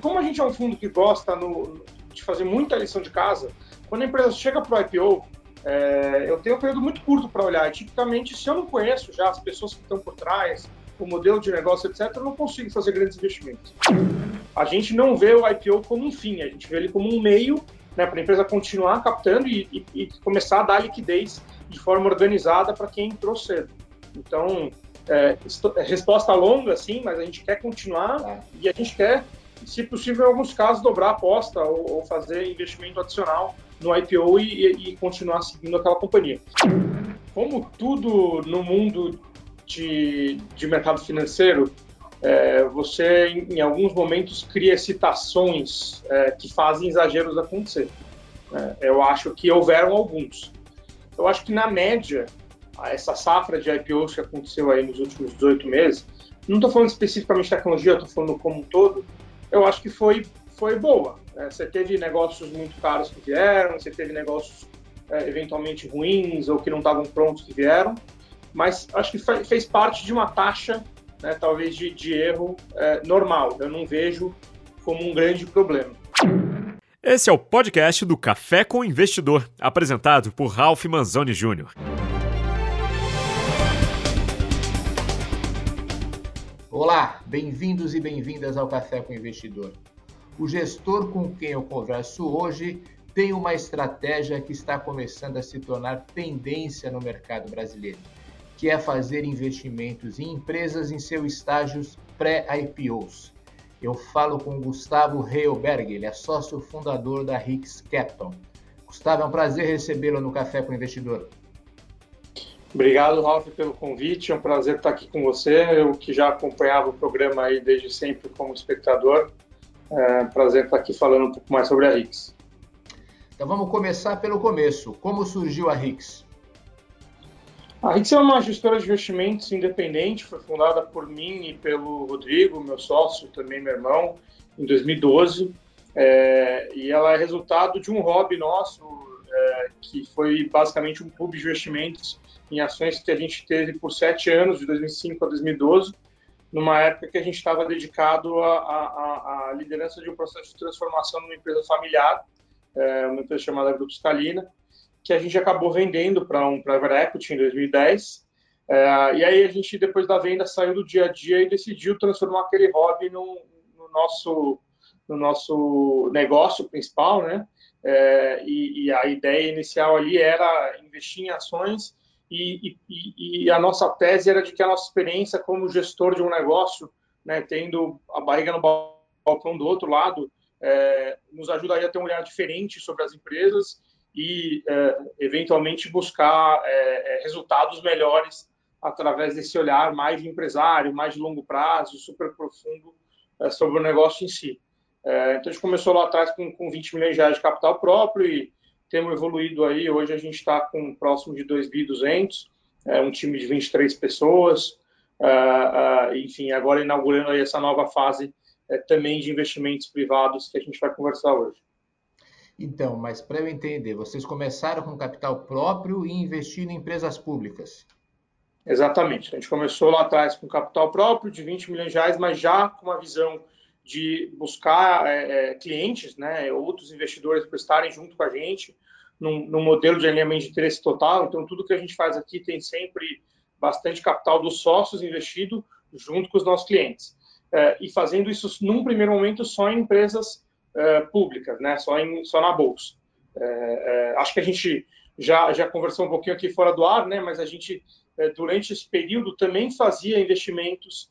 Como a gente é um fundo que gosta no, de fazer muita lição de casa, quando a empresa chega para o IPO, é, eu tenho um período muito curto para olhar. E, tipicamente, se eu não conheço já as pessoas que estão por trás, o modelo de negócio, etc., eu não consigo fazer grandes investimentos. A gente não vê o IPO como um fim, a gente vê ele como um meio né, para a empresa continuar captando e, e, e, começar a dar liquidez de forma organizada para quem entrou cedo. Então, é, é, resposta longa, sim, mas a gente quer continuar é. e a gente quer, se possível, em alguns casos, dobrar a aposta ou, ou fazer investimento adicional no IPO e, e, continuar seguindo aquela companhia. Como tudo no mundo de, de mercado financeiro, é, você, em, em, alguns momentos, cria citações é, que fazem exageros acontecer. É, eu acho que houveram alguns. Eu acho que, na média, essa safra de IPOs que aconteceu aí nos últimos 18 meses, não estou falando especificamente de tecnologia, estou falando como um todo, eu acho que foi, foi boa. Né? Você teve negócios muito caros que vieram, você teve negócios é, eventualmente ruins ou que não estavam prontos que vieram, mas acho que fez parte de uma taxa, né, talvez de, de erro é, normal. Eu não vejo como um grande problema. Esse é o podcast do Café com o Investidor, apresentado por Ralph Manzoni Jr. Olá, bem-vindos e bem-vindas ao Café com o Investidor. O gestor com quem eu converso hoje tem uma estratégia que está começando a se tornar tendência no mercado brasileiro, que é fazer investimentos em empresas em seus estágios pré-IPOs. Eu falo com Gustavo Heilberg, ele é sócio fundador da Hicks Capital. Gustavo, é um prazer recebê-lo no Café com o Investidor. Obrigado, Ralf, pelo convite. É um prazer estar aqui com você. Eu que já acompanhava o programa aí desde sempre como espectador. É um prazer estar aqui falando um pouco mais sobre a Rix. Então vamos começar pelo começo. Como surgiu a Rix? A Rix é uma gestora de investimentos independente, foi fundada por mim e pelo Rodrigo, meu sócio, também meu irmão, em 2012. É, e ela é resultado de um hobby nosso, é, que foi basicamente um clube de investimentos em ações que a gente teve por sete anos, de 2005 a 2012, numa época que a gente estava dedicado à, liderança de um processo de transformação numa empresa familiar, é, uma empresa chamada Grupo Scalina, que a gente acabou vendendo para um private equity em 2010. É, e aí a gente, depois da venda, saiu do dia a dia e decidiu transformar aquele hobby no, no nosso, no nosso negócio principal, né? É, e, e, a ideia inicial ali era investir em ações e, e, e, a nossa tese era de que a nossa experiência como gestor de um negócio, né, tendo a barriga no balcão do outro lado, é, nos ajudaria a ter um olhar diferente sobre as empresas e, é, eventualmente, buscar é, é resultados melhores através desse olhar mais de empresário, mais de longo prazo, super profundo é, sobre o negócio em si. É, então, a gente começou lá atrás com, com 20 milhões de reais de capital próprio e temos evoluído aí. Hoje a gente está com próximo de 2.200, é, um time de 23 pessoas. Uh, uh, enfim, agora inaugurando aí essa nova fase é, também de investimentos privados que a gente vai conversar hoje. Então, mas para eu entender, vocês começaram com capital próprio e investindo em empresas públicas? Exatamente. A gente começou lá atrás com capital próprio de 20 milhões de reais, mas já com uma visão de buscar é, é, clientes, né, outros investidores para estarem junto com a gente num, modelo de alinhamento de interesse total. Então, tudo que a gente faz aqui tem sempre bastante capital dos sócios investido junto com os nossos clientes. É, e fazendo isso, num primeiro momento, só em empresas é, públicas, né, só, em, só na bolsa. É, é, acho que a gente já, já conversou um pouquinho aqui fora do ar, né, mas a gente, durante esse período, também fazia investimentos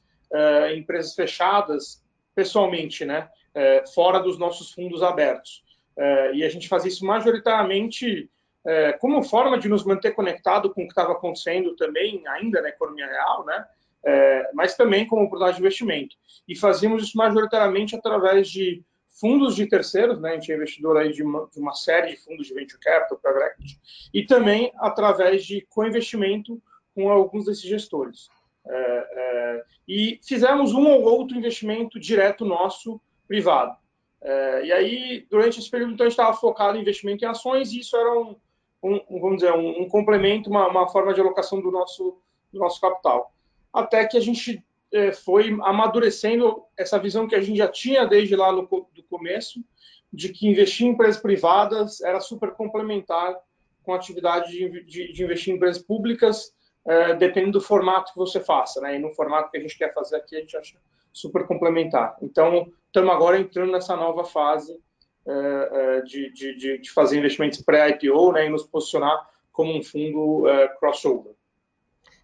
em empresas fechadas, pessoalmente, né, é, fora dos nossos fundos abertos. É, e a gente fazia isso majoritariamente é, como forma de nos manter conectado com o que estava acontecendo também, ainda na economia real, né, é, mas também como oportunidade de investimento. E fazíamos isso majoritariamente através de fundos de terceiros, né, a gente é investidor aí de uma, de uma série de fundos de venture capital, private equity, e também através de co-investimento com alguns desses gestores. É, é, e fizemos um ou outro investimento direto nosso, privado. É, e aí, durante esse período, então, a gente estava focado em investimento em ações e isso era um, um vamos dizer, um, um complemento, uma, uma, forma de alocação do nosso, do nosso capital. Até que a gente foi amadurecendo essa visão que a gente já tinha desde lá no do começo, de que investir em empresas privadas era super complementar com a atividade de, de, de investir em empresas públicas, é, dependendo do formato que você faça, né? E no formato que a gente quer fazer aqui, a gente acha super complementar. Então, estamos agora entrando nessa nova fase é, é de, de, de, fazer investimentos pré-IPO, né? E nos posicionar como um fundo crossover.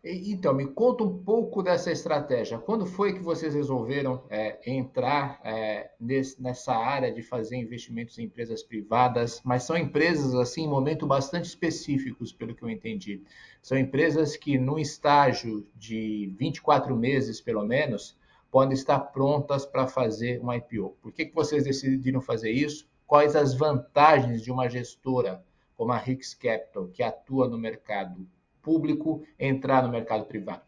Então, me conta um pouco dessa estratégia. Quando foi que vocês resolveram é, entrar é, nesse, nessa área de fazer investimentos em empresas privadas? Mas são empresas, assim, em momentos bastante específicos, pelo que eu entendi. São empresas que, num estágio de 24 meses, pelo menos, podem estar prontas para fazer um IPO. Por que, que vocês decidiram fazer isso? Quais as vantagens de uma gestora como a Rix Capital, que atua no mercado público entrar no mercado privado?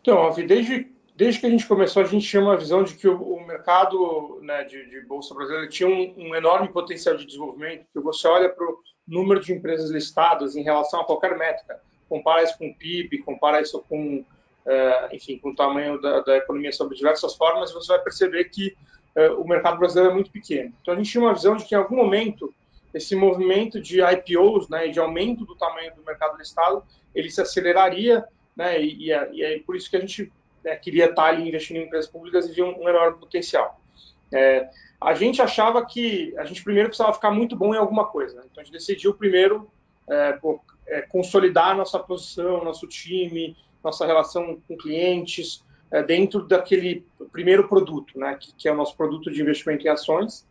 Então, desde, desde que a gente começou, a gente tinha uma visão de que o, o mercado né, de, de, Bolsa Brasileira tinha um, um, enorme potencial de desenvolvimento, que você olha para o número de empresas listadas em relação a qualquer métrica, compara isso com o PIB, compara isso com, uh, enfim, com o tamanho da, da, economia sob diversas formas, você vai perceber que uh, o mercado brasileiro é muito pequeno. Então, a gente tinha uma visão de que em algum momento esse movimento de IPOs, né, de aumento do tamanho do mercado listado, ele se aceleraria, né, e, e, é por isso que a gente né, queria estar ali investindo em empresas públicas e via um, um enorme potencial. É, a gente achava que a gente primeiro precisava ficar muito bom em alguma coisa, né? então a gente decidiu primeiro é, pô, é, consolidar nossa posição, nosso time, nossa relação com clientes é, dentro daquele primeiro produto, né, que, que, é o nosso produto de investimento em ações.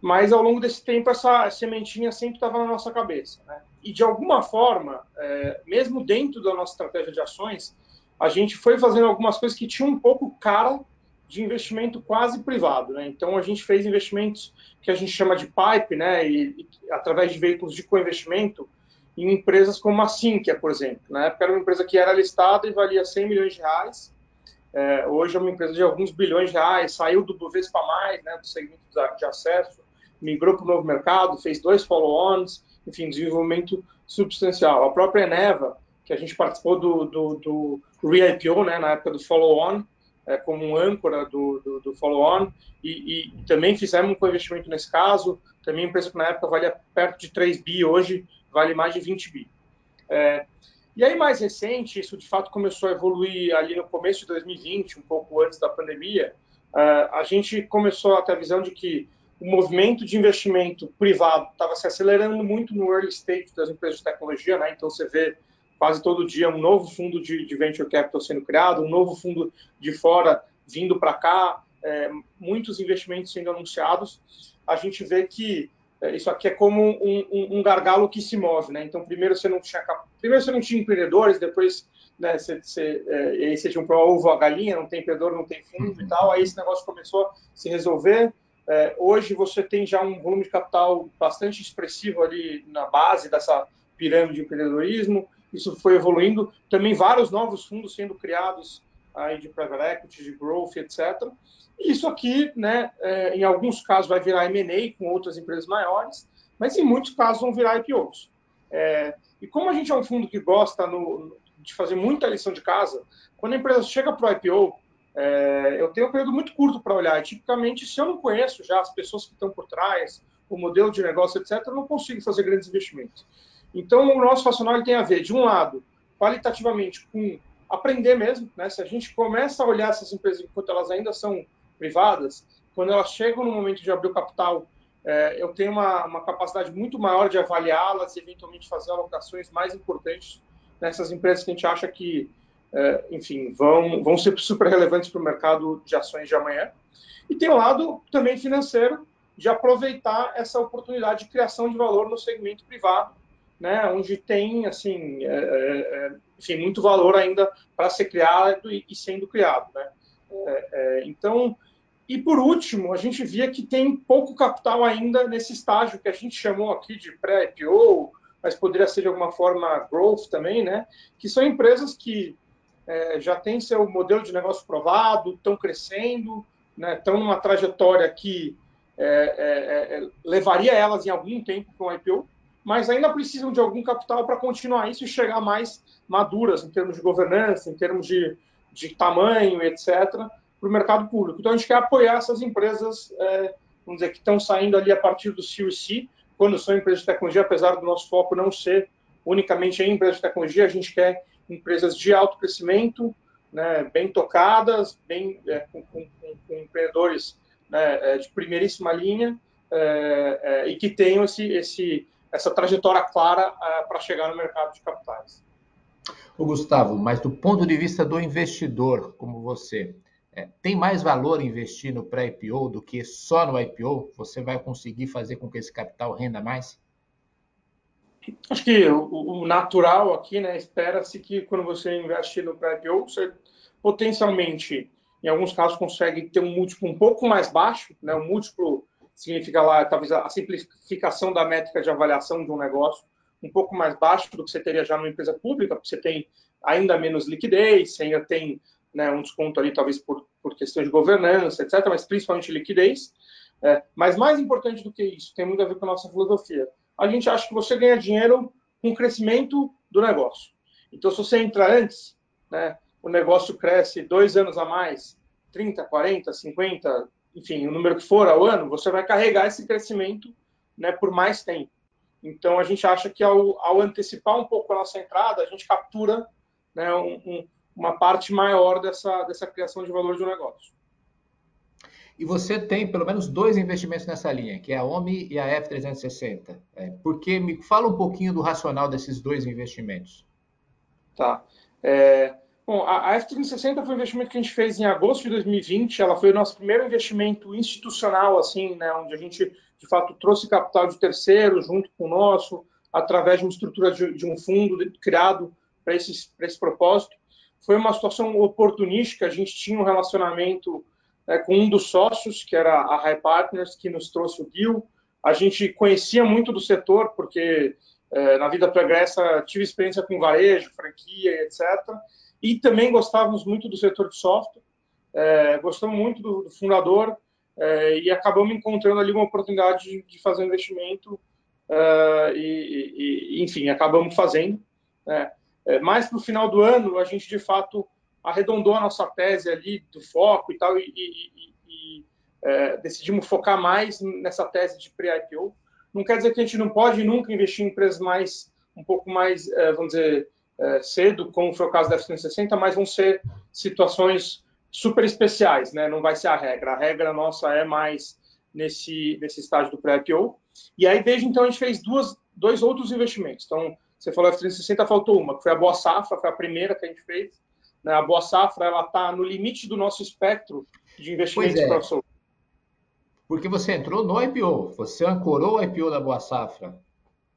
Mas ao longo desse tempo essa sementinha sempre estava na nossa cabeça. Né? E de alguma forma, é, mesmo dentro da nossa estratégia de ações, a gente foi fazendo algumas coisas que tinham um pouco cara de investimento quase privado. Né? Então a gente fez investimentos que a gente chama de pipe, né? e, e através de veículos de co-investimento, em empresas como a Sinqia, por exemplo. Na época era uma empresa que era listada e valia 100 milhões de reais. É, hoje é uma empresa de alguns bilhões de reais, saiu do Bovespa+, né, do segmento de acesso, migrou para o novo mercado, fez dois follow-ons, enfim, desenvolvimento substancial. A própria Eneva, que a gente participou do, do, do re-IPO, né, na época do follow-on, é, como um âncora do, do, do follow-on, e, e, também fizemos um investimento nesse caso, também empresa que na época valia perto de 3 bi, hoje vale mais de 20 bi. É, e aí, mais recente, isso de fato começou a evoluir ali no começo de 2020, um pouco antes da pandemia, uh, a gente começou a ter a visão de que o movimento de investimento privado estava se acelerando muito no early stage das empresas de tecnologia, né? Então você vê quase todo dia um novo fundo de, de venture capital sendo criado, um novo fundo de fora vindo para cá, é, muitos investimentos sendo anunciados. A gente vê que é, isso aqui é como um, um, um, gargalo que se move, né? Então primeiro você não tinha primeiro você não tinha empreendedores, depois né, você, você, é, aí você tinha um ovo a galinha, não tem empreendedor, não tem fundo e tal. Aí esse negócio começou a se resolver é, hoje você tem já um volume de capital bastante expressivo ali na base dessa pirâmide de empreendedorismo. Isso foi evoluindo. Também vários novos fundos sendo criados aí de private equity, de growth, etc. E isso aqui, né, é, em alguns casos vai virar M&A com outras empresas maiores, mas em muitos casos vão virar IPOs. É, e como a gente é um fundo que gosta no, de fazer muita lição de casa, quando a empresa chega para o IPO, é, eu tenho um período muito curto para olhar. E, tipicamente, se eu não conheço já as pessoas que estão por trás, o modelo de negócio, etc., eu não consigo fazer grandes investimentos. Então, o nosso racional tem a ver, de um lado, qualitativamente, com aprender mesmo. Né? Se a gente começa a olhar essas empresas enquanto elas ainda são privadas, quando elas chegam no momento de abrir o capital, é, eu tenho uma, uma, capacidade muito maior de avaliá-las e, eventualmente, fazer alocações mais importantes nessas empresas que a gente acha que enfim, vão, vão ser super relevantes para o mercado de ações de amanhã. E tem o lado também financeiro de aproveitar essa oportunidade de criação de valor no segmento privado, né, onde tem assim, é, é, enfim, muito valor ainda para ser criado e, e sendo criado. Né? É, então, e por último, a gente via que tem pouco capital ainda nesse estágio que a gente chamou aqui de pré-IPO, mas poderia ser de alguma forma growth também, né? Que são empresas que é, já têm seu modelo de negócio provado, estão crescendo, né, estão numa trajetória que é, é, é, levaria elas em algum tempo para um IPO, mas ainda precisam de algum capital para continuar isso e chegar mais maduras em termos de governança, em termos de, de tamanho, etc., para o mercado público. Então, a gente quer apoiar essas empresas, é, vamos dizer, que estão saindo ali a partir do C quando são empresas de tecnologia, apesar do nosso foco não ser unicamente em empresas de tecnologia, a gente quer empresas de alto crescimento, né, bem tocadas, bem, é, com, com, com, empreendedores né, é, de primeiríssima linha é, é, e que tenham esse, esse, essa trajetória clara é, para chegar no mercado de capitais. O Gustavo, mas do ponto de vista do investidor, como você, é, tem mais valor investir no pré-IPO do que só no IPO? Você vai conseguir fazer com que esse capital renda mais? Acho que o, o natural aqui, né, espera-se que quando você investe no pré-IPO, você potencialmente, em alguns casos, consegue ter um múltiplo um pouco mais baixo, né, um múltiplo significa lá, talvez, a simplificação da métrica de avaliação de um negócio um pouco mais baixo do que você teria já numa empresa pública, porque você tem ainda menos liquidez, você ainda tem né, um desconto ali, talvez por, por questões de governança, etc., mas principalmente liquidez. É, mas mais importante do que isso, tem muito a ver com a nossa filosofia. A gente acha que você ganha dinheiro com o crescimento do negócio. Então, se você entra antes, né, o negócio cresce dois anos a mais, 30, 40, 50, enfim, o número que for ao ano, você vai carregar esse crescimento né, por mais tempo. Então, a gente acha que ao, ao antecipar um pouco a nossa entrada, a gente captura né, um, um, uma parte maior dessa, dessa criação de valor de um negócio. E você tem pelo menos dois investimentos nessa linha, que é a OMI e a F360. É, porque me fala um pouquinho do racional desses dois investimentos. Tá. É, bom, a, a F360 foi um investimento que a gente fez em agosto de 2020. Ela foi o nosso primeiro investimento institucional, assim, né, onde a gente de fato trouxe capital de terceiro junto com o nosso, através de uma estrutura de, de um fundo de, criado para esse propósito. Foi uma situação oportunística. A gente tinha um relacionamento né, com um dos sócios, que era a High Partners, que nos trouxe o deal. A gente conhecia muito do setor, porque é, na vida pregressa tive experiência com varejo, franquia, etc. E também gostávamos muito do setor de software, é, gostamos muito do, do fundador é, e acabamos encontrando ali uma oportunidade de, de fazer um investimento é, e, e, enfim, acabamos fazendo. Né. É, mais para o final do ano, a gente de fato arredondou a nossa tese ali do foco e tal, e, e, e é, decidimos focar mais nessa tese de pre-IPO. Não quer dizer que a gente não pode nunca investir em empresas mais, um pouco mais, é, vamos dizer, é, cedo, como foi o caso da F360, mas vão ser situações super especiais, né? Não vai ser a regra. A regra nossa é mais nesse, nesse estágio do pré-IPO. E aí, desde então, a gente fez duas, dois outros investimentos. Então, você falou F360, faltou uma, que foi a Boa Safra, foi a primeira que a gente fez, né? A Boa Safra ela está no limite do nosso espectro de investimentos é. professor. Porque você entrou no IPO, você ancorou o IPO da Boa Safra.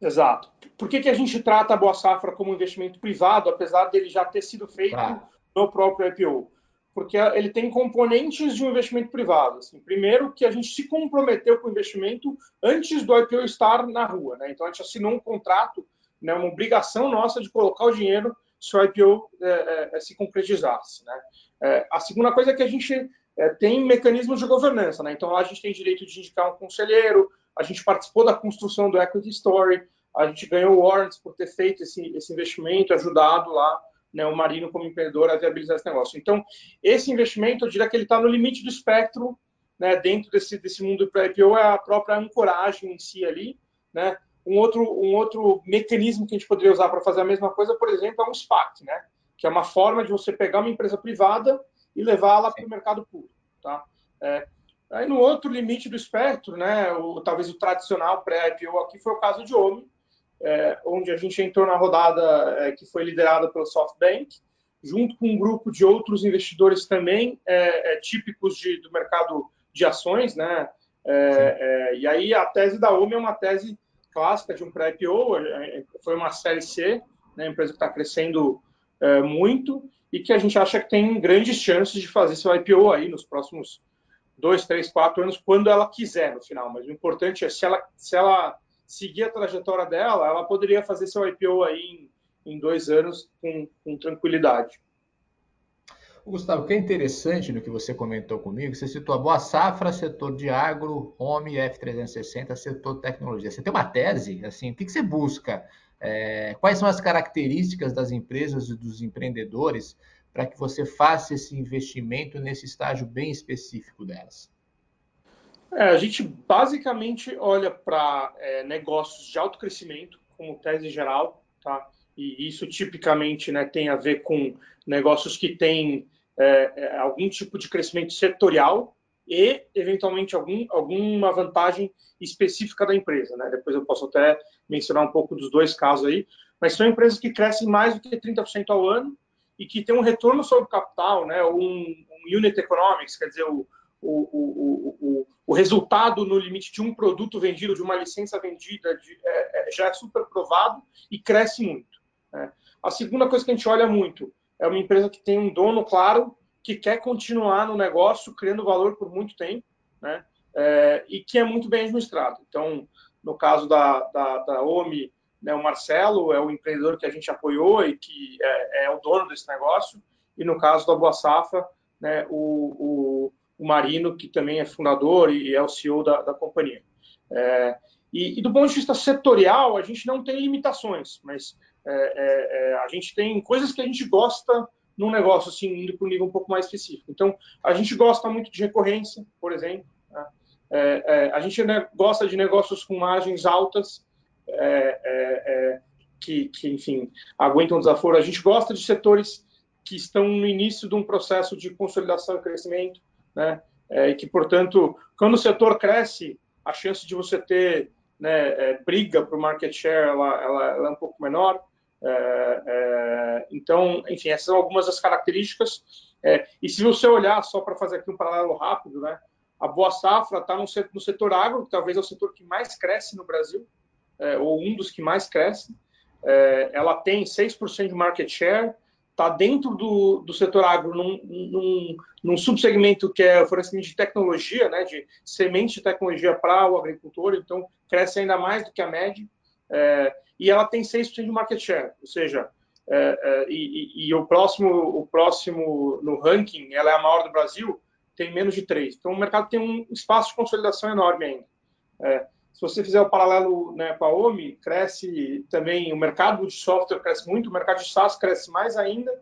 Exato. Por que, que a gente trata a Boa Safra como investimento privado, apesar dele já ter sido feito tá. no próprio IPO? Porque ele tem componentes de um investimento privado. Assim. Primeiro, que a gente se comprometeu com o investimento antes do IPO estar na rua. Né? Então, a gente assinou um contrato, né, uma obrigação nossa de colocar o dinheiro se o IPO é, é, é, se concretizasse. Né? É, a segunda coisa é que a gente é, tem mecanismos de governança. Né? Então, a gente tem direito de indicar um conselheiro, a gente participou da construção do Equity Story, a gente ganhou warrants por ter feito esse, esse investimento, ajudado lá né, o Marino como empreendedor a viabilizar esse negócio. Então, esse investimento, eu diria que ele está no limite do espectro, né, dentro desse, desse mundo do IPO, é a própria ancoragem em si ali, né, um outro, um outro mecanismo que a gente poderia usar para fazer a mesma coisa, por exemplo, é um SPAC, né? que é uma forma de você pegar uma empresa privada e levá-la para o mercado público. Tá? É, aí no outro limite do espectro, né, o, talvez o tradicional pré-IPO aqui foi o caso de OMI, é, onde a gente entrou na rodada é, que foi liderada pelo SoftBank, junto com um grupo de outros investidores também é, é típicos de, do mercado de ações, né? É, e aí a tese da OMI é uma tese clássica de um pré-IPO, é, foi uma série C, né, empresa que está crescendo é, muito e que a gente acha que tem grandes chances de fazer seu IPO aí nos próximos dois, três, quatro anos, quando ela quiser no final. Mas o importante é se ela, se ela seguir a trajetória dela, ela poderia fazer seu IPO aí em, em dois anos com, com tranquilidade. Gustavo, o que é interessante no que você comentou comigo, você citou a Boa Safra, setor de agro, Home, F360, setor tecnologia. Você tem uma tese? Assim, o que você busca? É, quais são as características das empresas e dos empreendedores para que você faça esse investimento nesse estágio bem específico delas? É, a gente basicamente olha para é, negócios de alto crescimento, como tese geral, tá? E isso tipicamente né, tem a ver com negócios que têm é, é, algum tipo de crescimento setorial e, eventualmente, algum, alguma vantagem específica da empresa. Né? Depois eu posso até mencionar um pouco dos dois casos aí, mas são empresas que crescem mais do que 30% ao ano e que têm um retorno sobre capital, né? um, um unit economics, quer dizer, o, o, o, o, o, resultado no limite de um produto vendido, de uma licença vendida, de, é, é, já é super provado e cresce muito. Né? A segunda coisa que a gente olha muito é uma empresa que tem um dono claro, que quer continuar no negócio, criando valor por muito tempo, né? É, e que é muito bem administrado. Então, no caso da, da, da OMI, né, o Marcelo é o empreendedor que a gente apoiou e que é, é o dono desse negócio. E no caso da Boa Safra, né, o, o, o, Marino, que também é fundador e é o CEO da, da companhia. É, e, e, do ponto de vista setorial, a gente não tem limitações, mas é, é, é, a gente tem coisas que a gente gosta num negócio, assim, indo para um nível um pouco mais específico. Então, a gente gosta muito de recorrência, por exemplo. Né? É, é, a gente né, gosta de negócios com margens altas, que, que, enfim, aguentam desaforo. A gente gosta de setores que estão no início de um processo de consolidação e crescimento, né? e que, portanto, quando o setor cresce, a chance de você ter né, briga para o market share ela, ela, ela é um pouco menor. É, é, então, enfim, essas são algumas das características. É, e se você olhar, só para fazer aqui um paralelo rápido, né, a Boa Safra está no, no, setor agro, que talvez é o setor que mais cresce no Brasil, é, ou um dos que mais cresce. É, ela tem 6% de market share, está dentro do, do setor agro, num, num, num subsegmento que é o fornecimento de tecnologia, né, de semente de tecnologia para o agricultor, então cresce ainda mais do que a média. É, e ela tem 6% de market share, ou seja, é, é, e, e, o próximo, o próximo no ranking, ela é a maior do Brasil, tem menos de 3. Então o mercado tem um espaço de consolidação enorme ainda. Se você fizer o paralelo né, com a OMI, cresce também, o mercado de software cresce muito, o mercado de SaaS cresce mais ainda,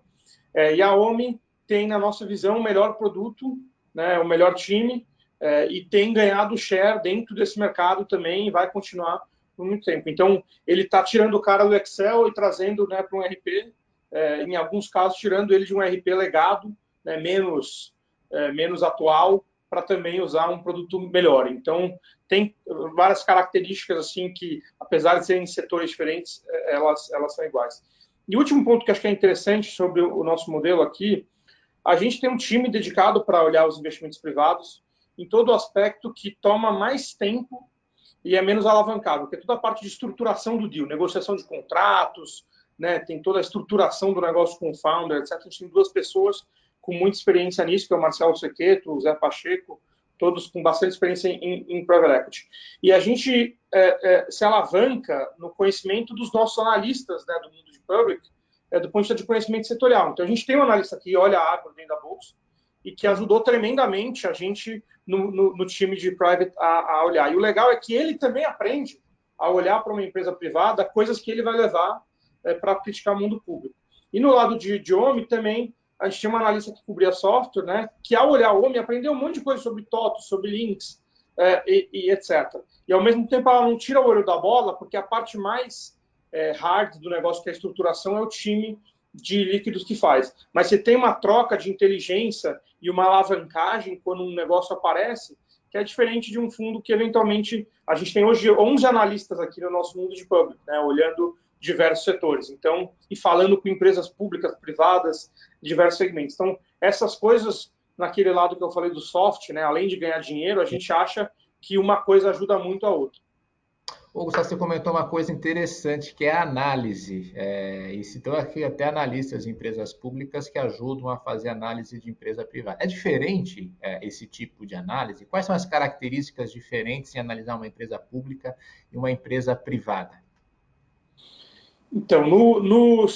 é, e a OMI tem, na nossa visão, o melhor produto, né, o melhor time, é, e tem ganhado share dentro desse mercado também, e vai continuar por muito tempo. Então, ele está tirando o cara do Excel e trazendo né, para um RP, é, em alguns casos, tirando ele de um RP legado, né, menos, é, menos atual, para também usar um produto melhor. Então, tem várias características assim que, apesar de serem setores diferentes, é, elas, elas são iguais. E o último ponto que acho que é interessante sobre o nosso modelo aqui, a gente tem um time dedicado para olhar os investimentos privados em todo o aspecto que toma mais tempo e é menos alavancado, porque toda a parte de estruturação do deal, negociação de contratos, né, tem toda a estruturação do negócio com o founder, etc. A gente tem duas pessoas com muita experiência nisso, que é o Marcelo Sequeto, o Zé Pacheco, todos com bastante experiência em, em private equity. E a gente é, é, se alavanca no conhecimento dos nossos analistas né, do mundo de public, é, do ponto de vista de conhecimento setorial. Então, a gente tem um analista que olha a água dentro da bolsa e que ajudou tremendamente a gente no, no, no time de private a, a, olhar. E o legal é que ele também aprende a olhar para uma empresa privada coisas que ele vai levar é, para criticar o mundo público. E no lado de, de OMI também, a gente tinha uma analista que cobria software, né, que ao olhar o OMI aprendeu um monte de coisa sobre TOTO, sobre links é, e, e, etc. E ao mesmo tempo ela não tira o olho da bola, porque a parte mais é, hard do negócio, que é a estruturação, é o time de líquidos que faz. Mas você tem uma troca de inteligência e uma alavancagem quando um negócio aparece, que é diferente de um fundo que eventualmente a gente tem hoje 11 analistas aqui no nosso mundo de público, né, olhando diversos setores. Então, e falando com empresas públicas, privadas, diversos segmentos. Então, essas coisas naquele lado que eu falei do soft, né, além de ganhar dinheiro, a gente acha que uma coisa ajuda muito a outra. Ô, Gustavo, você comentou uma coisa interessante, que é a análise. É, e citou aqui até analistas de empresas públicas que ajudam a fazer análise de empresa privada. É diferente é, esse tipo de análise? Quais são as características diferentes em analisar uma empresa pública e uma empresa privada? Então, no, no,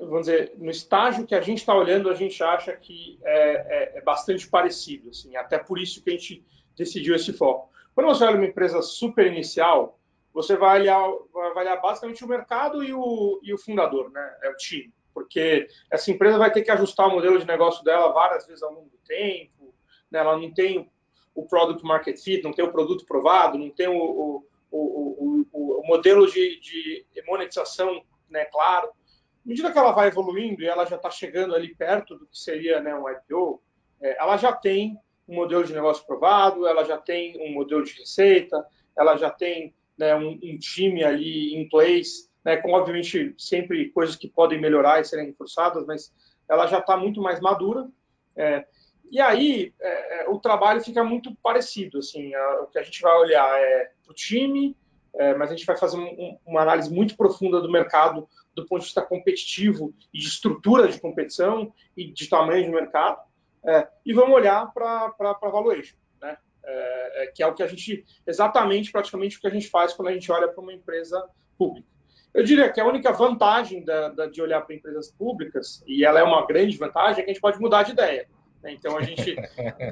vamos dizer, no estágio que a gente está olhando, a gente acha que é, é, é, bastante parecido, assim, até por isso que a gente decidiu esse foco. Quando você olha uma empresa super inicial, você vai olhar, vai avaliar basicamente o mercado e o, e o fundador, né? É o time. Porque essa empresa vai ter que ajustar o modelo de negócio dela várias vezes ao longo do tempo, né? ela não tem o product market fit, não tem o produto provado, não tem o, o, o, o modelo de, de monetização né, claro. À medida que ela vai evoluindo e ela já está chegando ali perto do que seria né, um IPO, é, ela já tem um modelo de negócio provado, ela já tem um modelo de receita, ela já tem né, um, um, time ali em place, né, com obviamente sempre coisas que podem melhorar e serem reforçadas, mas ela já está muito mais madura. É, e aí é, é, o trabalho fica muito parecido, assim, a, o que a gente vai olhar é o time, é, mas a gente vai fazer um, uma análise muito profunda do mercado do ponto de vista competitivo e de estrutura de competição e de tamanho de mercado, é, e vamos olhar para a valuation, né? É, é, que é o que a gente, exatamente, praticamente o que a gente faz quando a gente olha para uma empresa pública. Eu diria que a única vantagem da, da, de olhar para empresas públicas, e ela é uma grande vantagem, é que a gente pode mudar de ideia. Né? Então a gente,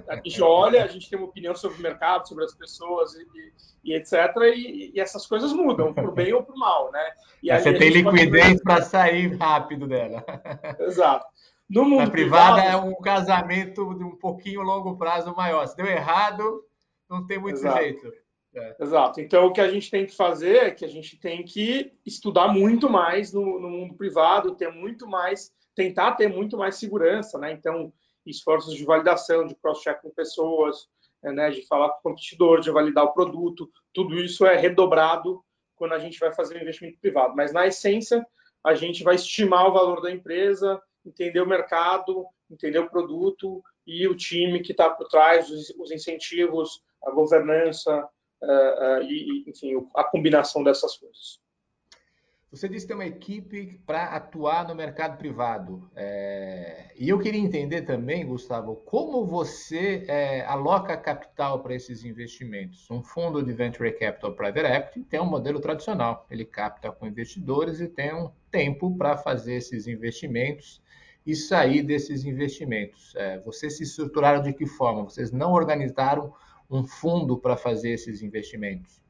a gente olha, a gente tem uma opinião sobre o mercado, sobre as pessoas e, e, etc. E, e, essas coisas mudam, para o bem ou para o mal. Né? E você tem liquidez para sair rápido dela. Exato. No mundo Na privada privado, é um casamento de um pouquinho longo prazo maior. Se deu errado, não tem muito Exato. jeito. É. Exato. Então, o que a gente tem que fazer é que a gente tem que estudar muito mais no, no mundo privado, ter muito mais, tentar ter muito mais segurança, né? Então, esforços de validação, de cross-check com pessoas, é, né, de falar com o competidor, de validar o produto, tudo isso é redobrado quando a gente vai fazer um investimento privado. Mas, na essência, a gente vai estimar o valor da empresa, entender o mercado, entender o produto e o time que está por trás, os, incentivos, a governança, uh, uh, e, enfim, a combinação dessas coisas. Você disse que tem uma equipe para atuar no mercado privado. É... E eu queria entender também, Gustavo, como você é, aloca capital para esses investimentos. Um fundo de Venture Capital Private Equity tem um modelo tradicional. Ele capta com investidores e tem um tempo para fazer esses investimentos e sair desses investimentos. É, vocês se estruturaram de que forma? Vocês não organizaram um fundo para fazer esses investimentos?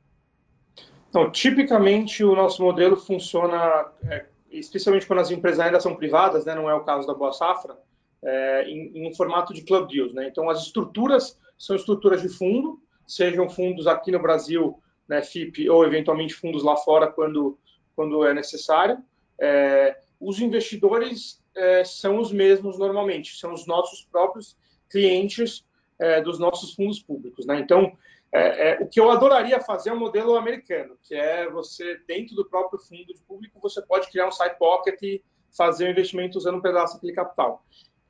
Então, tipicamente o nosso modelo funciona, é, especialmente quando as empresas ainda são privadas, né, não é o caso da Boa Safra, é, em, em, formato de club deals. Né? Então, as estruturas são estruturas de fundo, sejam fundos aqui no Brasil, né, FIP, ou eventualmente fundos lá fora quando, quando é necessário. É, os investidores é, são os mesmos normalmente, são os nossos próprios clientes é, dos nossos fundos públicos. Né? Então, é, é, o que eu adoraria fazer é um modelo americano, que é você, dentro do próprio fundo de público, você pode criar um side pocket e fazer o um investimento usando um pedaço daquele capital.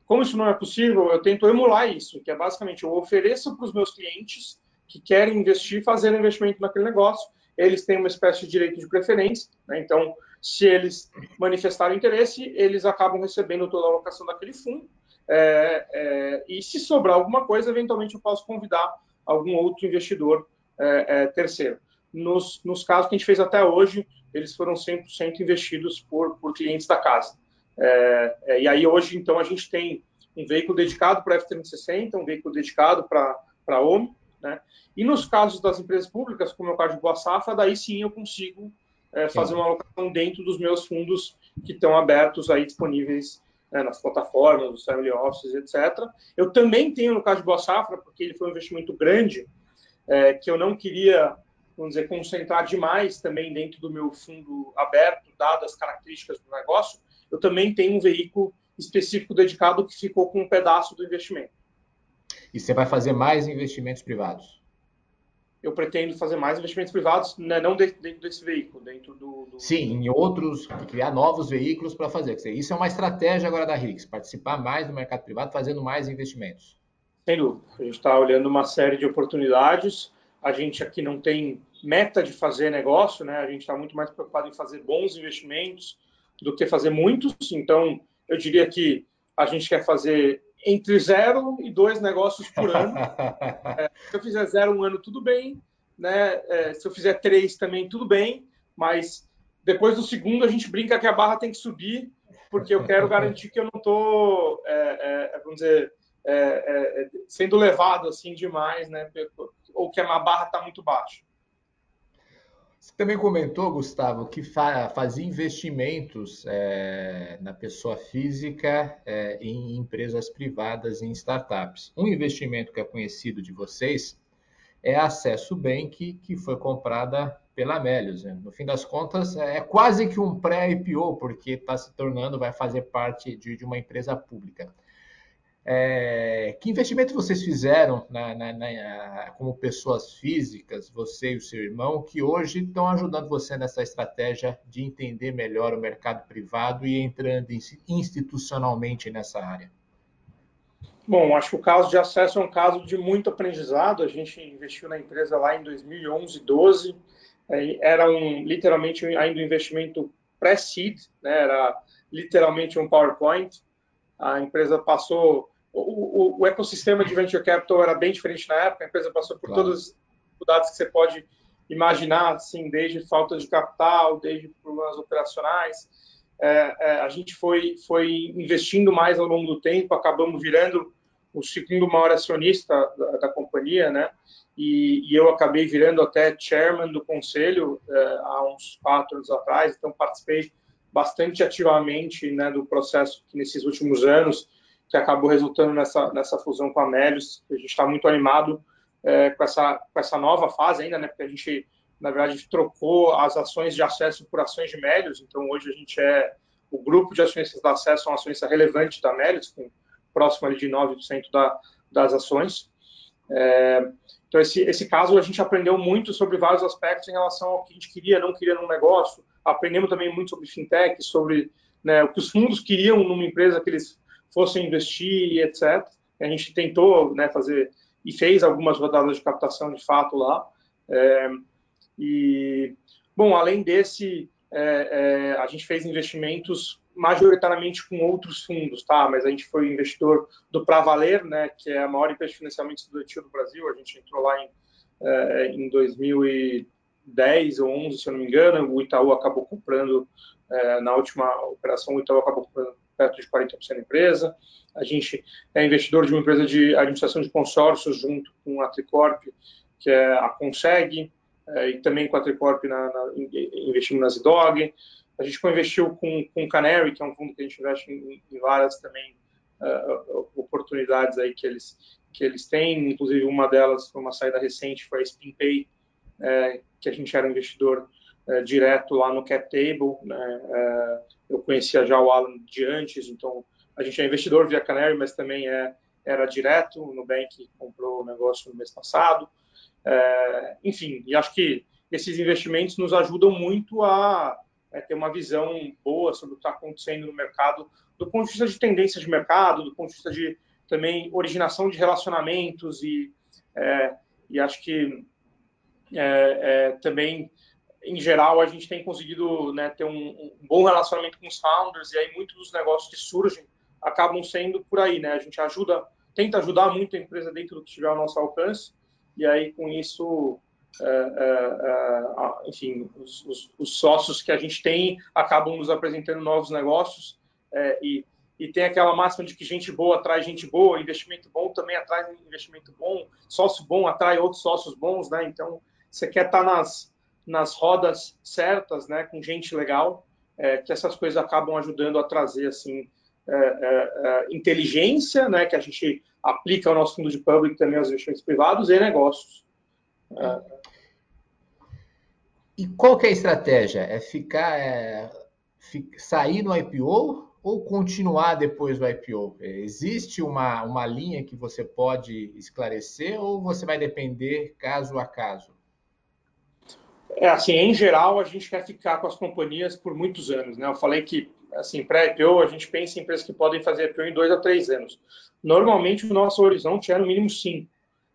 Como isso não é possível, eu tento emular isso, que é basicamente eu ofereço para os meus clientes que querem investir, fazer um investimento naquele negócio, eles têm uma espécie de direito de preferência, né? então, se eles manifestarem interesse, eles acabam recebendo toda a alocação daquele fundo, é, é, e se sobrar alguma coisa, eventualmente eu posso convidar algum outro investidor é, é, terceiro. Nos, nos, casos que a gente fez até hoje, eles foram 100% investidos por, por clientes da casa. É, é, e aí hoje, então, a gente tem um veículo dedicado para F360, um veículo dedicado para a OMI, né? E nos casos das empresas públicas, como é o caso de Boa Safra, daí sim eu consigo é, fazer uma alocação dentro dos meus fundos que estão abertos aí disponíveis né, nas plataformas, os family offices, etc. Eu também tenho no caso de Boa Safra, porque ele foi um investimento grande, é, que eu não queria, vamos dizer, concentrar demais também dentro do meu fundo aberto, dadas as características do negócio, eu também tenho um veículo específico dedicado que ficou com um pedaço do investimento. E você vai fazer mais investimentos privados? Eu pretendo fazer mais investimentos privados, né, não dentro desse veículo, dentro do, do... Sim, em outros, criar novos veículos para fazer. Isso é uma estratégia agora da RIX, participar mais do mercado privado, fazendo mais investimentos. Sem dúvida. A gente está olhando uma série de oportunidades. A gente aqui não tem meta de fazer negócio, né? A gente está muito mais preocupado em fazer bons investimentos do que fazer muitos. Então, eu diria que a gente quer fazer entre zero e dois negócios por ano. é, se eu fizer zero um ano, tudo bem. Né? É, se eu fizer três também, tudo bem. Mas depois do segundo, a gente brinca que a barra tem que subir, porque eu quero garantir que eu não estou, é, é, vamos dizer, é, é, sendo levado assim demais, né? Ou que a barra está muito baixa. Você também comentou, Gustavo, que fa fazia investimentos é, na pessoa física é, em empresas privadas, em startups. Um investimento que é conhecido de vocês é a Acesso Bank, que foi comprada pela Melius. Né? No fim das contas, é quase que um pré-IPO, porque está se tornando, vai fazer parte de, de uma empresa pública. É, que investimento vocês fizeram na, na, na, como pessoas físicas, você e o seu irmão, que hoje estão ajudando você nessa estratégia de entender melhor o mercado privado e entrando institucionalmente nessa área? Bom, acho que o caso de acesso é um caso de muito aprendizado. A gente investiu na empresa lá em 2011, 12. Era um, literalmente ainda um investimento pré-seed, né? era literalmente um PowerPoint. A empresa passou o, o, o, ecossistema de venture capital era bem diferente na época, a empresa passou por claro. todas as dificuldades que você pode imaginar, assim, desde falta de capital, desde problemas operacionais. É, é, a gente foi, foi investindo mais ao longo do tempo, acabamos virando o segundo maior acionista da, da companhia, né? E, e, eu acabei virando até chairman do conselho é, há uns quatro anos atrás, então participei bastante ativamente né, do processo que nesses últimos anos que acabou resultando nessa, nessa fusão com a Melius. A gente está muito animado é, com, essa, com essa nova fase ainda, né? Porque a gente, na verdade, trocou as ações de acesso por ações de Melius. Então, hoje a gente é o grupo de acionistas da acesso, uma acionista relevante da Melius, com próximo ali de 9% da, das ações. É, então, esse, esse caso, a gente aprendeu muito sobre vários aspectos em relação ao que a gente queria, não queria num negócio. Aprendemos também muito sobre fintech, sobre né, o que os fundos queriam numa empresa que eles fossem investir, etc. A gente tentou né, fazer e fez algumas rodadas de captação de fato lá. É, e, bom, além desse, é, é, a gente fez investimentos majoritariamente com outros fundos, tá? Mas a gente foi investidor do Pravaler, né, que é a maior empresa de financiamento estudantil do Brasil. A gente entrou lá em, é, em 2010 ou 11, se eu não me engano. O Itaú acabou comprando, é, na última operação, o Itaú acabou comprando perto de 40% da empresa. A gente é investidor de uma empresa de administração de consórcios junto com a Tricorp, que é a Conseg, é, e também com a Tricorp na, na, investimos na Zidog. A gente investiu com, com Canary, que é um fundo que a gente investe em, em várias também uh, oportunidades aí que eles, que eles têm, inclusive uma delas foi uma saída recente, foi a SpinPay, é, que a gente era investidor é, direto lá no cap table. Né? É, eu conhecia já o Alan de antes, então a gente é investidor via Canary, mas também é, era direto. O Nubank comprou o negócio no mês passado. É, enfim, e acho que esses investimentos nos ajudam muito a ter uma visão boa sobre o que está acontecendo no mercado, do ponto de vista de tendência de mercado, do ponto de vista de também originação de relacionamentos e, e acho que também em geral, a gente tem conseguido né, ter um, um, bom relacionamento com os founders, e aí muitos dos negócios que surgem acabam sendo por aí, né? A gente ajuda, tenta ajudar muito a empresa dentro do que tiver ao nosso alcance, e aí com isso, é, é, é, enfim, os, os, os, sócios que a gente tem acabam nos apresentando novos negócios, é, e, e tem aquela máxima de que gente boa atrai gente boa, investimento bom também atrai investimento bom, sócio bom atrai outros sócios bons, né? Então, você quer estar nas nas rodas certas, né, com gente legal, é, que essas coisas acabam ajudando a trazer assim é, é, é inteligência, né, que a gente aplica ao nosso fundo de public também aos investimentos privados e negócios. É. E qual que é a estratégia? É ficar, é, sair no IPO ou continuar depois do IPO? Existe uma, uma linha que você pode esclarecer ou você vai depender caso a caso? É assim, em geral, a gente quer ficar com as companhias por muitos anos, né? Eu falei que, assim, pré-IPO, a gente pensa em empresas que podem fazer IPO em dois a três anos. Normalmente, o nosso horizonte é no mínimo cinco,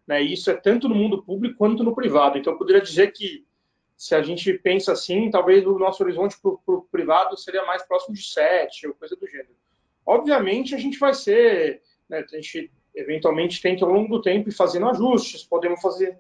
né? E isso é tanto no mundo público quanto no privado. Então, eu poderia dizer que, se a gente pensa assim, talvez o nosso horizonte para o privado seria mais próximo de sete ou coisa do gênero. Obviamente, a gente vai ser, né, a gente eventualmente tem que, ao longo do tempo, ir fazendo ajustes, podemos fazer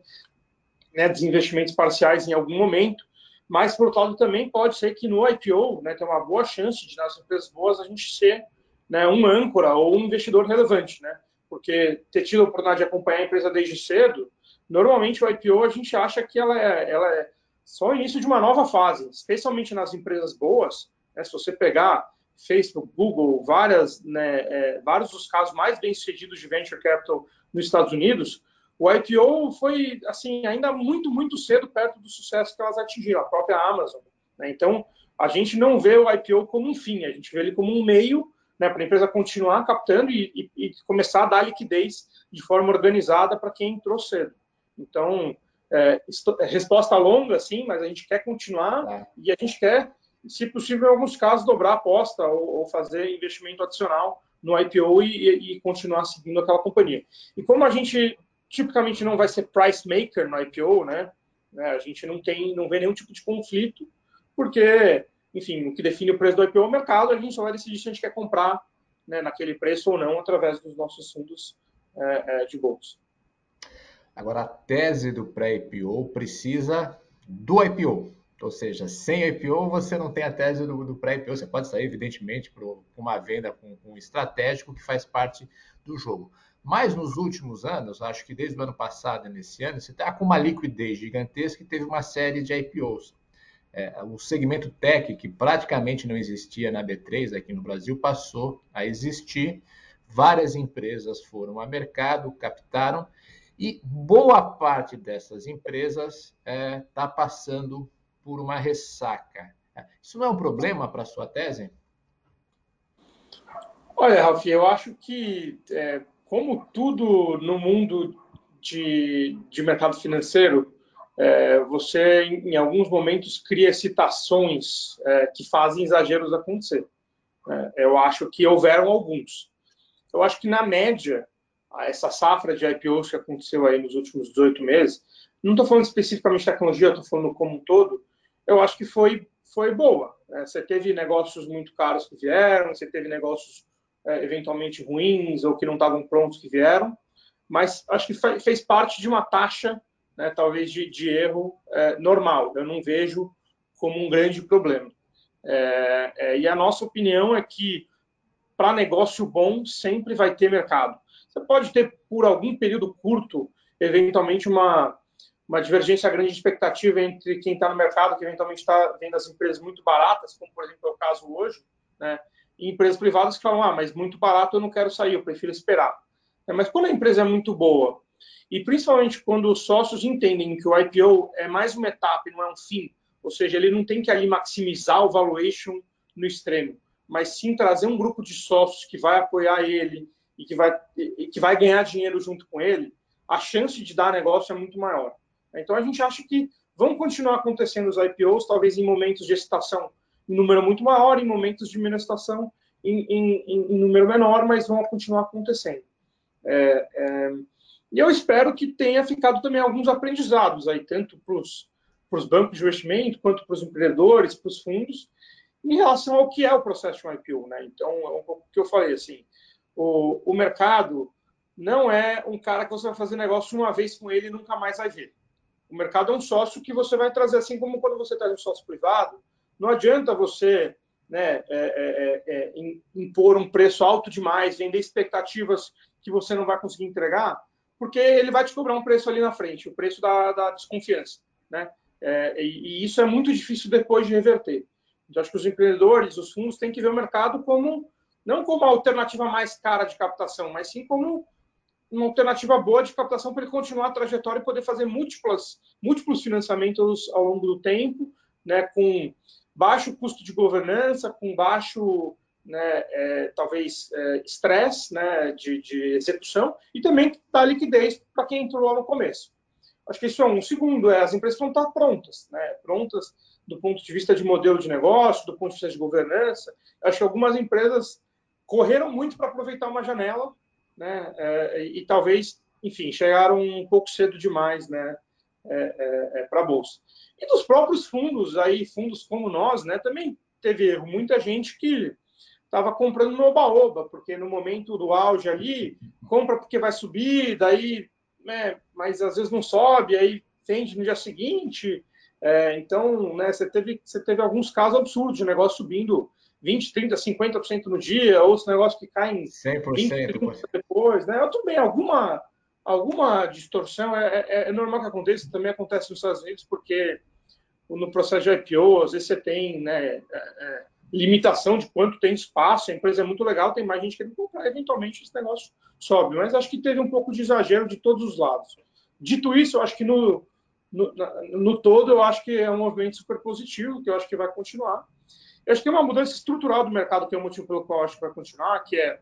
né, desinvestimentos parciais em algum momento, mas, por outro lado, também pode ser que no IPO né, tem uma boa chance de, nas empresas boas, a gente ser né, um âncora ou um investidor relevante, né? Porque ter tido a oportunidade de acompanhar a empresa desde cedo, normalmente o IPO a gente acha que ela é, ela é só o início de uma nova fase, especialmente nas empresas boas. Né, se você pegar Facebook, Google, várias, né, é, vários dos casos mais bem sucedidos de venture capital nos Estados Unidos, o IPO foi assim ainda muito muito cedo perto do sucesso que elas atingiram, a própria Amazon. Né? Então a gente não vê o IPO como um fim, a gente vê ele como um meio né, para a empresa continuar captando e, e, e, começar a dar liquidez de forma organizada para quem entrou cedo. Então, é, é, resposta longa, sim, mas a gente quer continuar é. e a gente quer, se possível, em alguns casos, dobrar a aposta ou, ou fazer investimento adicional no IPO e, e, continuar seguindo aquela companhia. E como a gente tipicamente não vai ser price maker no IPO, né, né a gente não tem, não vê nenhum tipo de conflito, porque enfim, o que define o preço do IPO é o mercado, a gente só vai decidir se a gente quer comprar né, naquele preço ou não através dos nossos fundos é, é, de bolsa. Agora, a tese do pré-IPO precisa do IPO. Ou seja, sem IPO você não tem a tese do, do pré-IPO. Você pode sair, evidentemente, para uma venda com, com um estratégico que faz parte do jogo. Mas nos últimos anos, acho que desde o ano passado nesse ano, você está com uma liquidez gigantesca e teve uma série de IPOs é, o segmento tech, que praticamente não existia na B3 aqui no Brasil, passou a existir. Várias empresas foram a mercado, captaram, e boa parte dessas empresas está é, tá passando por uma ressaca. Isso não é um problema para a sua tese? Olha, Ralf, eu acho que, é, como tudo no mundo de, de mercado financeiro, é, você, em, em, alguns momentos, cria citações é, que fazem exageros acontecer. É, eu acho que houveram alguns. Eu acho que, na média, essa safra de IPOs que aconteceu aí nos últimos 18 meses, não estou falando especificamente de tecnologia, estou falando como um todo, eu acho que foi, foi boa. Né? Você teve negócios muito caros que vieram, você teve negócios é, eventualmente ruins ou que não estavam prontos que vieram, mas acho que fez parte de uma taxa né, talvez de, de erro é, normal. Eu não vejo como um grande problema. É, é, e a nossa opinião é que para negócio bom sempre vai ter mercado. Você pode ter por algum período curto, eventualmente uma uma divergência grande de expectativa entre quem está no mercado, que eventualmente está vendo as empresas muito baratas, como por exemplo é o caso hoje, né? E empresas privadas que falam, ah, mas muito barato eu não quero sair, eu prefiro esperar. É, mas quando a empresa é muito boa e principalmente quando os sócios entendem que o IPO é mais uma etapa e não é um fim, ou seja, ele não tem que ali maximizar o valuation no extremo, mas sim trazer um grupo de sócios que vai apoiar ele e que vai, e que vai ganhar dinheiro junto com ele, a chance de dar negócio é muito maior. Então a gente acha que vão continuar acontecendo os IPOs, talvez em momentos de excitação em número muito maior, em momentos de menos excitação em, em, em, número menor, mas vão continuar acontecendo. É, é, e eu espero que tenha ficado também alguns aprendizados aí, tanto para os bancos de investimento, quanto para os empreendedores, para os fundos, em relação ao que é o processo de um IPO. Né? Então, é um pouco o que eu falei, assim, o, o mercado não é um cara que você vai fazer negócio uma vez com ele e nunca mais vai ver. O mercado é um sócio que você vai trazer, assim como quando você traz um sócio privado, não adianta você né, é, é, é, é impor um preço alto demais, vender expectativas que você não vai conseguir entregar, porque ele vai te cobrar um preço ali na frente, o preço da, da desconfiança, né? É, e, e, isso é muito difícil depois de reverter. Então, acho que os empreendedores, os fundos, têm que ver o mercado como não como a alternativa mais cara de captação, mas sim como uma alternativa boa de captação para ele continuar a trajetória e poder fazer múltiplas, múltiplos financiamentos ao longo do tempo, né, com baixo custo de governança, com baixo né, é, talvez é, estresse é, né, de, de, execução e também dar liquidez para quem entrou lá no começo. Acho que isso é um. Segundo, é, as empresas vão estar prontas, né, prontas do ponto de vista de modelo de negócio, do ponto de vista de governança. Acho que algumas empresas correram muito para aproveitar uma janela né, é, e, e, talvez, enfim, chegaram um pouco cedo demais né, é, para a Bolsa. E dos próprios fundos, aí, fundos como nós, né, também teve erro. Muita gente que estava comprando no oba-oba, porque no momento do auge ali, compra porque vai subir, daí, né, mas às vezes não sobe, aí vende no dia seguinte. É, então, né, você, teve, você teve alguns casos absurdos de negócio subindo 20, 30, 50% no dia, outros negócios que caem 100%, 20, 30% depois. Né? Tudo bem, alguma, alguma distorção é, é, é, normal que aconteça, também acontece nos Estados Unidos, porque no processo de IPO, às vezes você tem né, é, é, limitação de quanto tem espaço, a empresa é muito legal, tem mais gente querendo comprar, eventualmente esse negócio sobe. Mas acho que teve um pouco de exagero de todos os lados. Dito isso, eu acho que no, no, no todo, eu acho que é um movimento super positivo, que eu acho que vai continuar. Eu acho que tem uma mudança estrutural do mercado, que é o motivo pelo qual eu acho que vai continuar, que é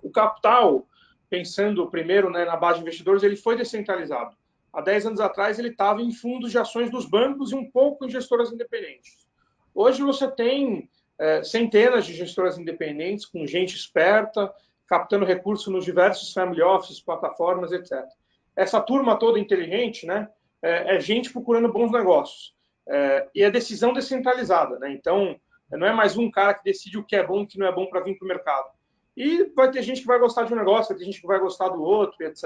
o capital, pensando primeiro né, na base de investidores, ele foi descentralizado. Há 10 anos atrás, ele estava em fundos de ações dos bancos e um pouco em gestoras independentes. Hoje você tem é, centenas de gestoras independentes, com gente esperta, captando recursos nos diversos family offices, plataformas, etc. Essa turma toda inteligente, né, é, é gente procurando bons negócios. É, e é decisão descentralizada, né? Então, não é mais um cara que decide o que é bom e o que não é bom para vir para o mercado. E vai ter gente que vai gostar de um negócio, vai ter gente que vai gostar do outro, etc.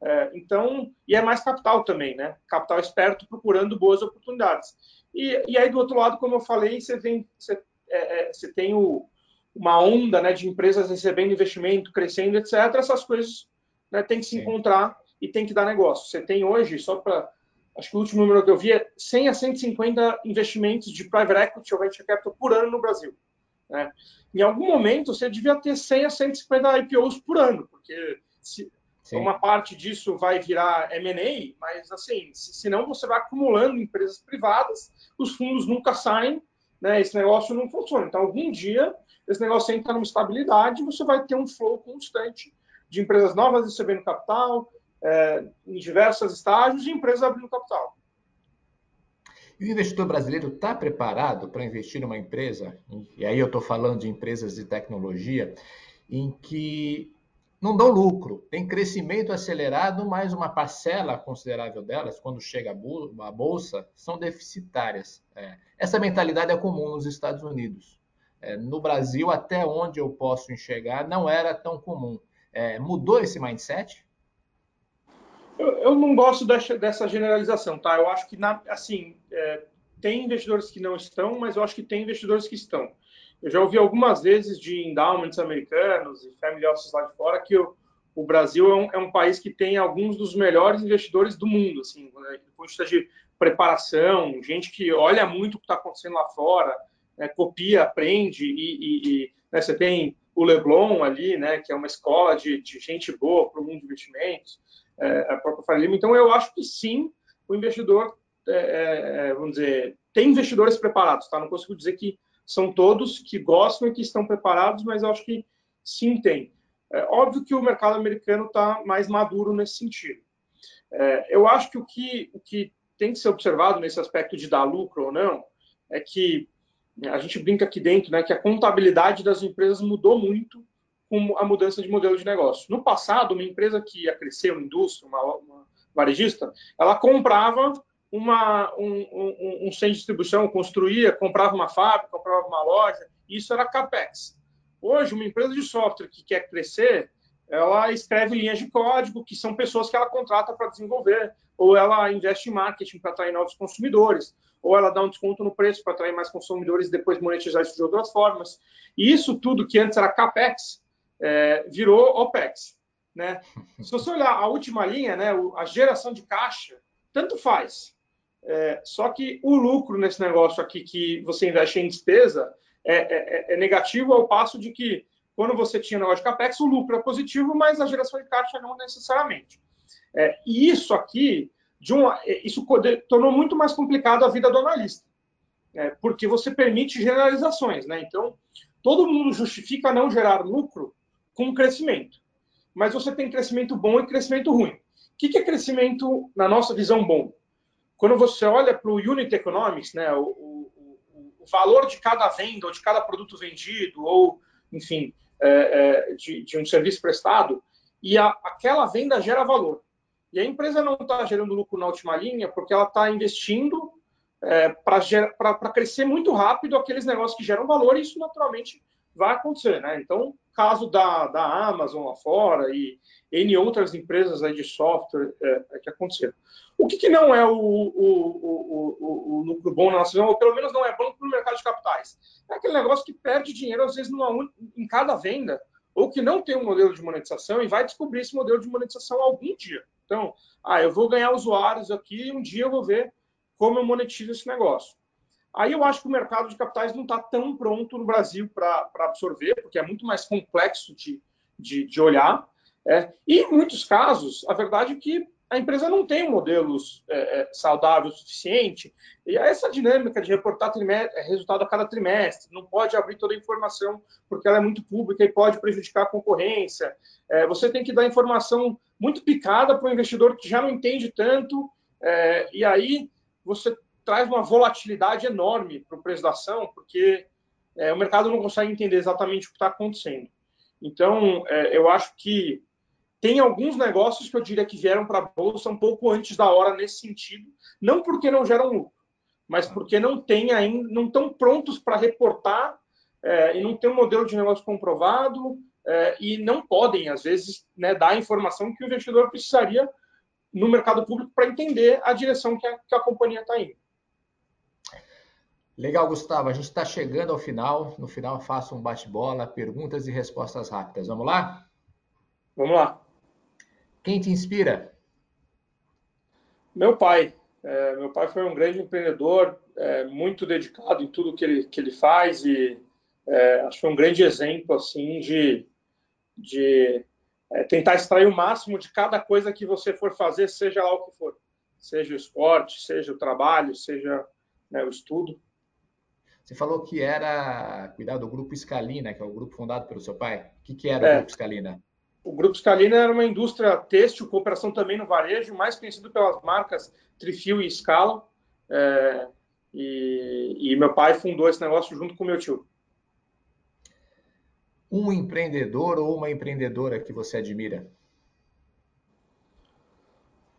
É, então, e é mais capital também, né? Capital esperto procurando boas oportunidades. E, e aí, do outro lado, como eu falei, você tem, você, é, é você tem o, uma onda né, de empresas recebendo investimento, crescendo, etc. Essas coisas né, tem que se Sim. encontrar e tem que dar negócio. Você tem hoje, só para. Acho que o último número que eu vi é 100 a 150 investimentos de private equity ou venture capital por ano no Brasil. Né? Em algum momento, você devia ter 100 a 150 IPOs por ano, porque se, uma parte disso vai virar M&A, mas assim, senão você vai acumulando empresas privadas, os fundos nunca saem, né? esse negócio não funciona. Então, algum dia, esse negócio entra numa estabilidade, você vai ter um flow constante de empresas novas recebendo capital, é, em diversos estágios, e empresas abrindo capital. O investidor brasileiro está preparado para investir numa empresa, e aí eu estou falando de empresas de tecnologia, em que não dão lucro, tem crescimento acelerado, mas uma parcela considerável delas, quando chega a bolsa, são deficitárias. É, essa mentalidade é comum nos Estados Unidos. É, no Brasil, até onde eu posso enxergar, não era tão comum. É, mudou esse mindset? Eu, eu não gosto dessa, dessa, generalização, tá? Eu acho que, na, assim, é, tem investidores que não estão, mas eu acho que tem investidores que estão. Eu já ouvi algumas vezes de endowments americanos e family offices lá de fora que o, o Brasil é um, é um, país que tem alguns dos melhores investidores do mundo, assim, né, de de preparação, gente que olha muito o que está acontecendo lá fora, né, copia, aprende e, e, e né, você tem o Leblon ali, né, que é uma escola de, de gente boa para o mundo de investimentos é, a própria Faria Lima. Então, eu acho que sim, o investidor, é, é, é, vamos dizer, tem investidores preparados, tá? Não consigo dizer que são todos que gostam e que estão preparados, mas eu acho que sim tem. É óbvio que o mercado americano está mais maduro nesse sentido. É, eu acho que o, que o que tem que ser observado nesse aspecto de dar lucro ou não é que a gente brinca aqui dentro, né, que a contabilidade das empresas mudou muito a mudança de modelo de negócio. No passado, uma empresa que ia crescer, uma indústria, uma, uma varejista, ela comprava uma, um, um, um, centro de distribuição, construía, comprava uma fábrica, comprava uma loja, isso era CAPEX. Hoje, uma empresa de software que quer crescer, ela escreve linhas de código, que são pessoas que ela contrata para desenvolver, ou ela investe em marketing para atrair novos consumidores, ou ela dá um desconto no preço para atrair mais consumidores e depois monetizar isso de outras formas. E isso tudo que antes era CAPEX, é, virou OPEX. Né? Se você olhar a última linha, né, a geração de caixa, tanto faz. É, só que o lucro nesse negócio aqui que você investe em despesa é, é, é, negativo ao passo de que quando você tinha negócio de capex, o lucro é positivo, mas a geração de caixa não necessariamente. É, e isso aqui, de um, é, isso tornou muito mais complicado a vida do analista, é, porque você permite generalizações. Né? Então, todo mundo justifica não gerar lucro com crescimento. Mas você tem crescimento bom e crescimento ruim. O que é crescimento, na nossa visão, bom? Quando você olha para o Unit Economics, né, o, o, o, valor de cada venda ou de cada produto vendido, ou, enfim, é, é, de, de, um serviço prestado, e a, aquela venda gera valor. E a empresa não está gerando lucro na última linha porque ela está investindo é, para crescer muito rápido aqueles negócios que geram valor, e isso naturalmente vai acontecer. Né? Então, caso da, da Amazon lá fora e N outras empresas aí de software é, é que aconteceram. O que, que não é o, o, o, o, lucro bom na nossa visão, ou pelo menos não é bom para o mercado de capitais? É aquele negócio que perde dinheiro, às vezes, numa, em cada venda, ou que não tem um modelo de monetização e vai descobrir esse modelo de monetização algum dia. Então, ah, eu vou ganhar usuários aqui e um dia eu vou ver como eu monetizo esse negócio. Aí eu acho que o mercado de capitais não está tão pronto no Brasil para absorver, porque é muito mais complexo de, de, de olhar. É. E em muitos casos, a verdade é que a empresa não tem um modelo é, é, o suficiente. E essa dinâmica de reportar é, resultado a cada trimestre, não pode abrir toda a informação porque ela é muito pública e pode prejudicar a concorrência. É, você tem que dar informação muito picada para o investidor que já não entende tanto, é, e aí você traz uma volatilidade enorme para o preço da ação, porque é, o mercado não consegue entender exatamente o que está acontecendo. Então, eu acho que tem alguns negócios que eu diria que vieram para a bolsa um pouco antes da hora nesse sentido, não porque não geram lucro, mas porque não tem ainda, não estão prontos para reportar é, e não tem um modelo de negócio comprovado é, e não podem, às vezes, né, dar a informação que o investidor precisaria no mercado público para entender a direção que a, que a companhia está indo. Legal, Gustavo. A gente está chegando ao final. No final, faço um bate-bola, perguntas e respostas rápidas. Vamos lá? Vamos lá. Quem te inspira? Meu pai. É, meu pai foi um grande empreendedor, é, muito dedicado em tudo que ele, que ele faz e é, acho que foi um grande exemplo assim de, de é, tentar extrair o máximo de cada coisa que você for fazer, seja lá o que for, seja o esporte, seja o trabalho, seja né, o estudo. Você falou que era cuidar do grupo Scalina, que é o grupo fundado pelo seu pai. O que, que era o é. grupo Scalina? O Grupo Scalina era uma indústria têxtil, cooperação também no varejo, mais conhecido pelas marcas Trifil e Scala. É, e, e, meu pai fundou esse negócio junto com meu tio. Um empreendedor ou uma empreendedora que você admira?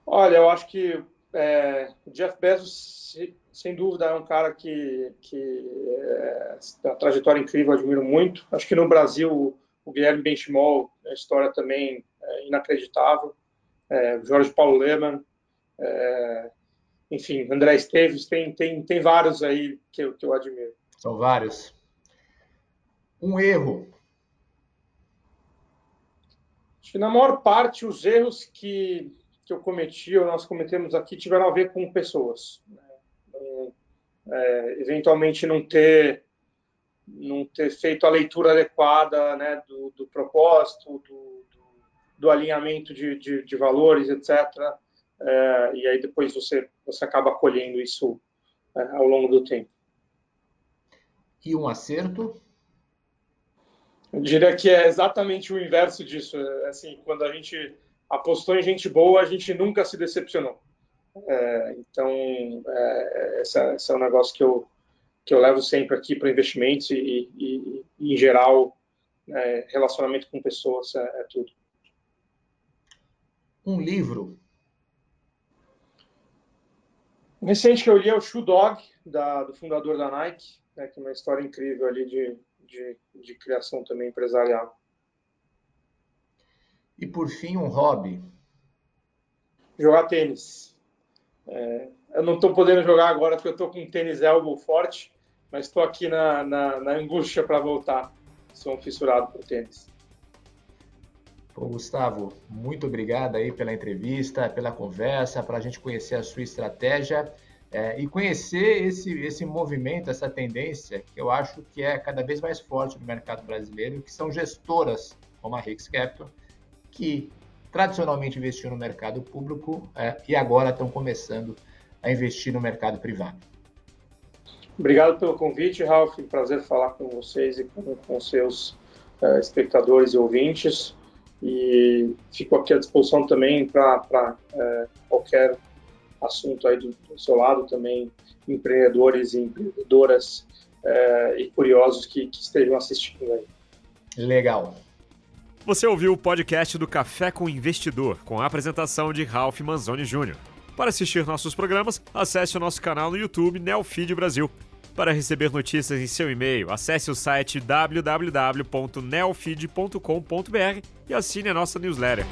Olha, eu acho que é, o Jeff Bezos, sem dúvida, é um cara que, que é, trajetória incrível, admiro muito. Acho que no Brasil o Guilherme Benchimol, a história também é inacreditável, é, Jorge Paulo Lehmann, é, enfim, André Esteves, tem, tem, tem vários aí que eu, que eu admiro. São vários. Um erro. Acho que na maior parte os erros que, que eu cometi, ou nós cometemos aqui, tiveram a ver com pessoas. Né? Então, é, eventualmente não ter não ter feito a leitura adequada né, do, do propósito, do, do, do alinhamento de, de, de, valores, etc. É, e aí depois você, você acaba colhendo isso é, ao longo do tempo. E um acerto? Eu diria que é exatamente o inverso disso. É, assim, quando a gente apostou em gente boa, a gente nunca se decepcionou. É, então, é, esse, é, esse é um negócio que eu, que eu levo sempre aqui para investimentos e, e, e, em geral, é, relacionamento com pessoas é, é, tudo. Um livro. Recente que eu li é o Shoe Dog, da, do fundador da Nike, né, que é uma história incrível ali de, de, de criação também empresarial. E por fim, um hobby. Jogar tênis. É, eu não estou podendo jogar agora porque eu estou com um tênis elbow forte, mas estou aqui na, na, na angústia para voltar. Sou um fissurado por tênis. Gustavo, muito obrigado aí pela entrevista, pela conversa, para a gente conhecer a sua estratégia é, e conhecer esse, esse movimento, essa tendência que eu acho que é cada vez mais forte no mercado brasileiro, que são gestoras como a Rix Capital, que tradicionalmente investiam no mercado público é, e agora estão começando a investir no mercado privado. Obrigado pelo convite, Ralf. Prazer falar com vocês e com, com seus uh, espectadores e ouvintes. E fico aqui à disposição também para uh, qualquer assunto aí do, do, seu lado, também empreendedores e empreendedoras uh, e curiosos que, que estejam assistindo aí. Legal. Você ouviu o podcast do Café com Investidor, com a apresentação de Ralph Manzoni Jr. Para assistir nossos programas, acesse o nosso canal no YouTube Neofeed Brasil. Para receber notícias em seu e-mail, acesse o site www.neofeed.com.br e assine a nossa newsletter.